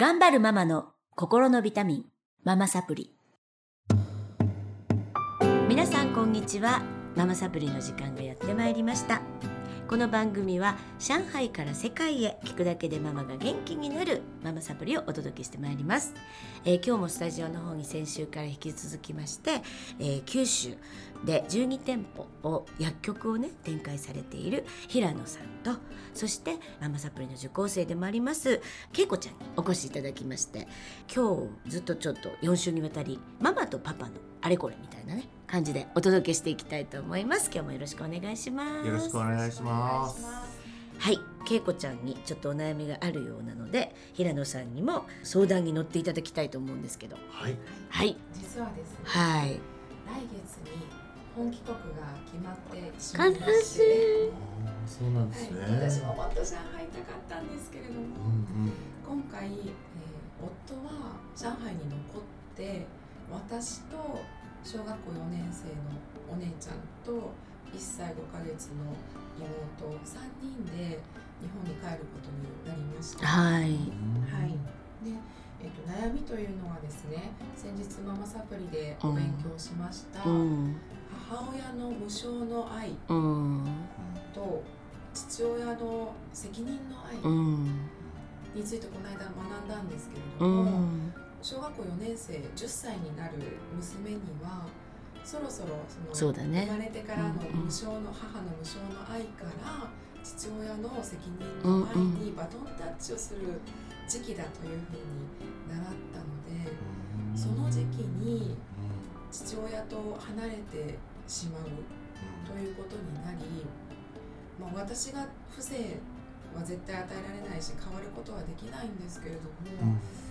頑張るママの心のビタミン、ママサプリ。皆さんこんにちは。ママサプリの時間がやってまいりました。この番組は上海から世界へ聞くだけでママが元気になるママサプリをお届けしてまいります、えー今日もスタジオの方に先週から引き続きまして、えー九州で12店舗を薬局をね展開されている平野さんとそしてママサプリの受講生でもありますけいこちゃんにお越しいただきまして今日ずっとちょっと4週にわたりママとパパのあれこれみたいなね感じでお届けしていきたいと思います。今日もよろしくお願いします。よろしくお願いします。はい、けいこちゃんにちょっとお悩みがあるようなので平野さんにも相談に乗っていただきたいと思うんですけど。はい。はい。実はですね、はい。来月に本帰国が決まってしまいま悲しして、いそうなんですね。はい、私ももっと上海行きたかったんですけれども、うん。今回、えー夫は上海に残って私と小学校4年生のお姉ちゃんと1歳5ヶ月の妹3人で日本に帰ることになりました。はい。はい、で、えっと悩みというのはですね先日ママサプリでお勉強しました、うん。母親の無償の愛うん。と父親の責任の愛うん。についてこの間学んだんですけれうども、ん小学校4年生10歳になる娘にはそろそろそのそうだね。生まれてからの無償の母の無償の愛から父親の責任の愛にバトンタッチをする時期だというふうに習ったのでその時期に父親と離れてしまうということになり、まあ、私が不正は絶対与えられないし変わることはできないんですけれども、どうし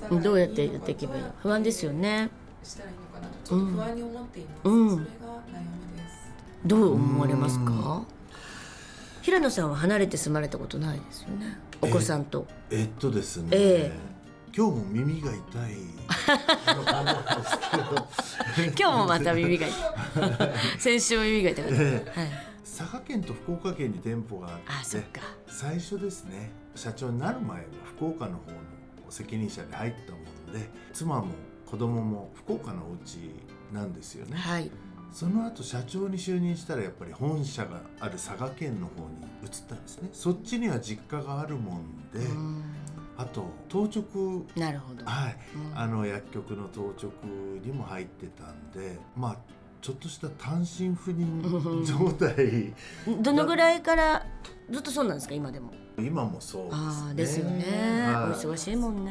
たらいいのかどうやってやっていけばいいの？不安ですよね。したらいいのかなとちょっと不安に思っています、うん。それが悩みです。どう思われますか？うん。平野さんは離れて住まれたことないですよね。お子さんと。えっとですね。え今日も耳が痛い。今日もまた耳が痛い。先週も耳が痛かった、ええ。はい、佐賀県と福岡県に店舗があっあそってか。最初ですね社長になる前は福岡の方の責任者で入ったもので妻も子供も福岡のお家なんですよね、はい。その後社長に就任したらやっぱり本社がある佐賀県の方に移ったんですね。そっちには実家があるもんで、うん。あと当直なるほど、はい。うん。あの薬局の当直にも入ってたんでまあちょっとした単身赴任状態。どのぐらいからずっとそうなんですか今でも？今もそうですね。ああですよね、はい。お忙しいもんね。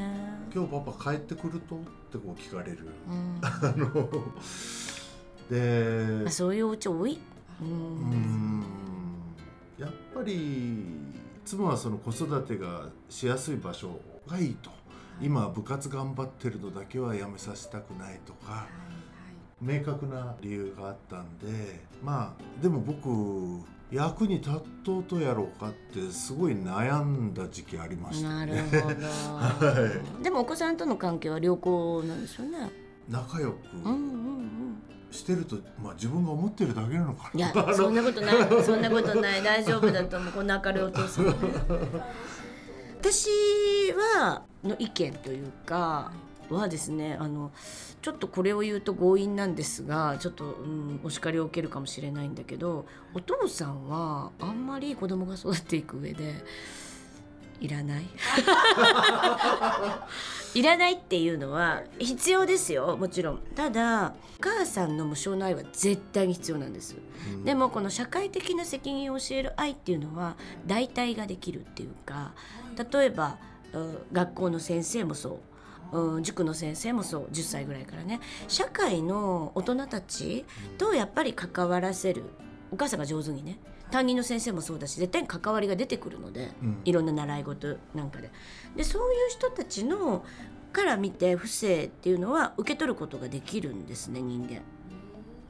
今日パパ帰ってくるとってこう聞かれる。うん。あのであそういうお家多い、う、うん。んやっぱり妻はその子育てがしやすい場所がいいと。今は部活頑張ってるのだけはやめさせたくないとか明確な理由があったんでまあでも僕役に立とうとやろうかってすごい悩んだ時期ありましたなるね。ほど、でもお子さんとの関係は良好なんですよね。仲良くうんうんうん。してると、まあ自分が思ってるだけなのかな。いやそんなことない。そんなことない。大丈夫だと思う。こんな明るいお父さん。ね 私はの意見というかはですねあのちょっとこれを言うと強引なんですがちょっと、うん、お叱りを受けるかもしれないんだけどお父さんはあんまり子供が育っていく上でいらない？いらないっていうのは必要ですよもちろん。ただお母さんの無償の愛は絶対に必要なんです。うん。でもこの社会的な責任を教える愛っていうのは代替ができるっていうか例えばうん学校の先生もそう、うん、塾の先生もそう10歳ぐらいからね社会の大人たちとやっぱり関わらせるお母さんが上手にね担任の先生もそうだし絶対に関わりが出てくるのでうんいろんな習い事なんかで。でそういう人たちのから見て不正っていうのは受け取ることができるんですね人間。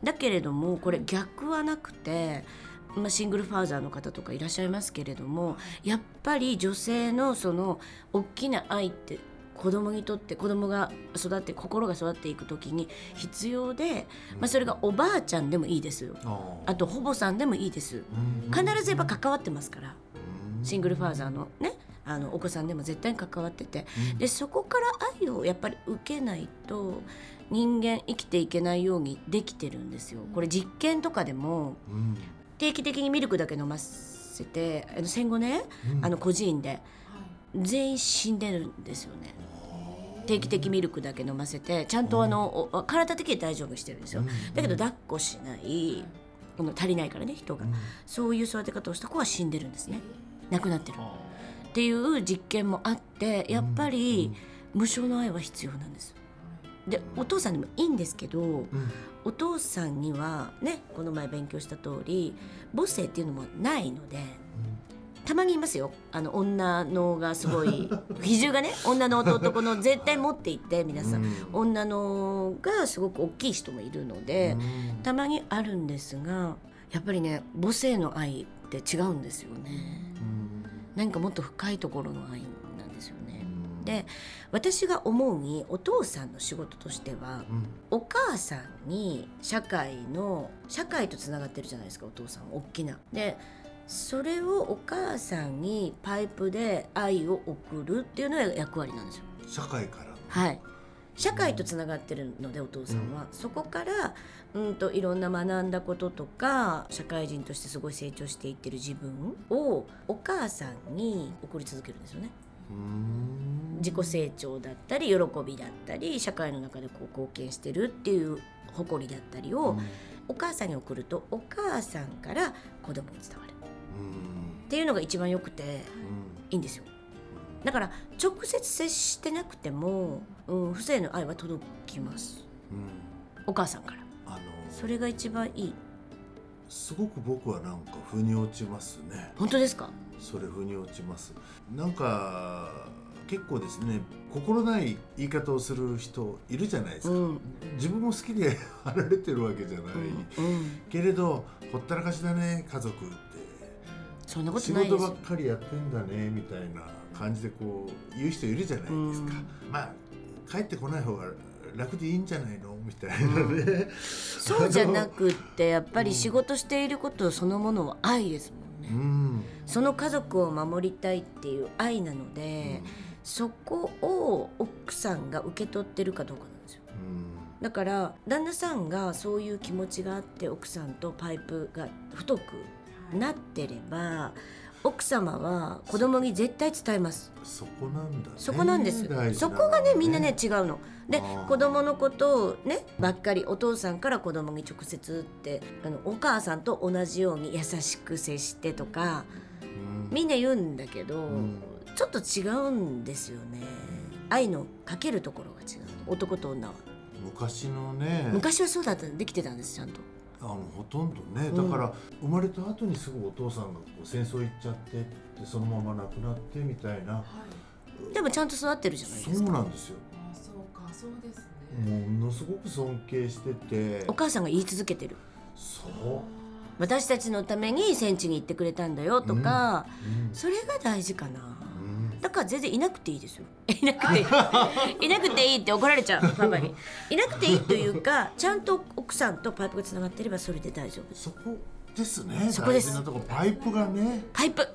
だけれどもこれ逆はなくて、まあ、シングルファーザーの方とかいらっしゃいますけれどもやっぱり女性のその大きな愛って子供にとって子供が育って心が育っていく時に必要で、まあ、それがおばあちゃんでもいいですよ。ああと保母さんでもいいです。うん。必ずやっぱ関わってますから。シングルファーザーのねあのお子さんでも絶対に関わってて。うん。でそこから愛をやっぱり受けないと人間生きていけないようにできてるんですよ。これ実験とかでもうん。定期的にミルクだけ飲ませてあの戦後ねうん。あの孤児院ではい。全員死んでるんですよね。定期的ミルクだけ飲ませてちゃんとあのお体的に大丈夫にしてるんですよ。だけど抱っこしない。あの足りないからね人が。うん。そういう育て方をした子は死んでるんですね。亡くなってるっていう実験もあってやっぱり無償の愛は必要なんです。でお父さんでもいいんですけどうん。お父さんにはねこの前勉強した通り母性っていうのもないのでたまにいますよ。あの女のがすごい。比重がね女のと男の絶対持っていって皆さん、うん。女のがすごく大きい人もいるので、うん。たまにあるんですがやっぱりね母性の愛って違うんですよね。うん。何かもっと深いところの愛なんですよね。うん。で私が思うにお父さんの仕事としてはうん。お母さんに社会の社会とつながってるじゃないですかお父さん大きな。でそれをお母さんにパイプで愛を送るっていうのが役割なんですよ。社会から。のはい。社会とつながってるのでお父さんは、そこからうんといろんな学んだこととか社会人としてすごい成長していってる自分をお母さんに送り続けるんですよね。うん。自己成長だったり喜びだったり社会の中でこう貢献してるっていう誇りだったりをお母さんに送るとお母さんから子供に伝わる。うんっていうのが一番よくてうんいいんですよ。だから直接接してなくても、うん、不正の愛は届きます。うん。お母さんから。あのそれが一番いい。すごく僕はなんか腑に落ちますね。本当ですか？それ腑に落ちます。なんか結構ですね心ない言い方をする人いるじゃないですか、うん。うん自分も好きで 貼られてるわけじゃない、うん。けれどほったらかしだね家族ってそんなこと仕ないです。事ばっかりやってんだねみたいな感じでこう言う人いるじゃないですか、うん。まあ帰ってこない方が楽でいいんじゃないの？みたいなね、そうじゃなくってやっぱり仕事していることそのものは愛ですもんね、うん。その家族を守りたいっていう愛なので、そこを奥さんが受け取ってるかどうかなんですよ。うん。だから旦那さんがそういう気持ちがあって奥さんとパイプが太くなってれば奥様は子供に絶対伝えます。そこなんだね。そこなんです、大事なのはそこがねみんなね違うの。で子供のことをねばっかりお父さんから子供に直接ってあのお母さんと同じように優しく接してとかうん。みんな言うんだけど、ん。ちょっと違うんですよね。愛のかけるところが違う男と女は。昔のね。昔はそうだったできてたんですちゃんとあのほとんどね。うんだから生まれた後にすぐお父さんがこう戦争行っちゃってでそのまま亡くなってみたいな。はい。でもちゃんと育ってるじゃないでそうすかなんですよ。あそうかそうですね。ものすごく尊敬してて。お母さんが言い続けてる。そ私たちのために戦地に行ってくれたんだよとか、う、うん。それが大事かな。うんだから全然いなくていいですよ。いなくていい。いなくていいって怒られちゃう。パパに。いなくていいというかちゃんと奥さんとパイプがつながってればそれで大丈夫です。そこですね。そこです。パイプがね。パイプ。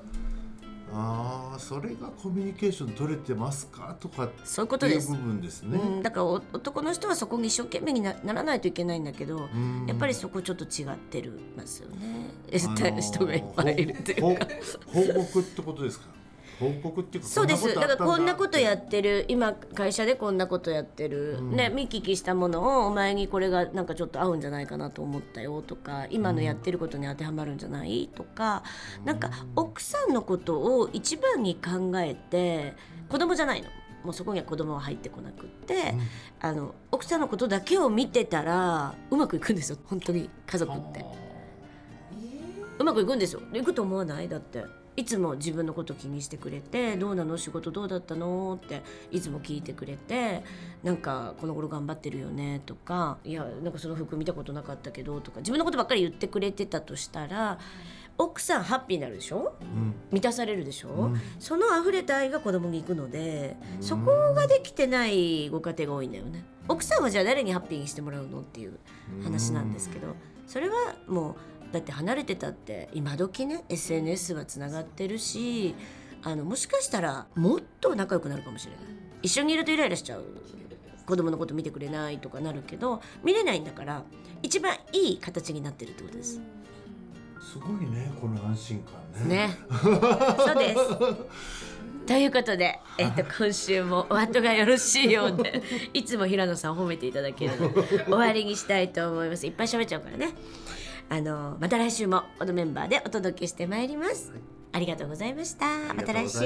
ああそれがコミュニケーション取れてますかとかそういうことです。部分ですね、うん、だからお男の人はそこに一生懸命になならないといけないんだけど、うん。やっぱりそこちょっと違ってるますよね、あのー人がいっぱいいるっていうか。ほ報告ってことですか？報告っていうかそうです。だからこんなことやっってる。今会社でこんなことやってる、うん。ね見聞きしたものをお前にこれがなんかちょっと合うんじゃないかなと思ったよとか今のやってることに当てはまるんじゃないとか、なんか奥さんのことを一番に考えて子供じゃないの。もうそこには子供は入ってこなくって、あの奥さんのことだけを見てたらうまくいくんですよ。本当に。家族って。うまくいくんですよ。いくと思わない？だっていつも自分のこと気にしてくれて「どうなの？仕事どうだったの?」っていつも聞いてくれて「なんかこの頃頑張ってるよね」とか「いやなんかその服見たことなかったけど」とか自分のことばっかり言ってくれてたとしたら奥さんハッピーになるでしょ？うん。満たされるでしょ、うん。その溢れた愛が子供に行くのでうん。そこができてないご家庭が多いんだよね。奥さんはじゃあ誰にハッピーにしてもらうの？っていう話なんですけどそれはもうだって離れてたって今時ね SNS はつながってるしあのもしかしたらもっと仲良くなるかもしれない一緒にいるとイライラしちゃう子供のこと見てくれないとかなるけど見れないんだから一番いい形になってるってことです。すごいねこの安心感ねね。そうです。ということで、えっと、今週もお後がよろしいようでいつも平野さん褒めていただけるので終わりにしたいと思いますいっぱい喋っちゃうからねあのまた来週もこのメンバーでお届けしてまいります。ありがとうございました。また来週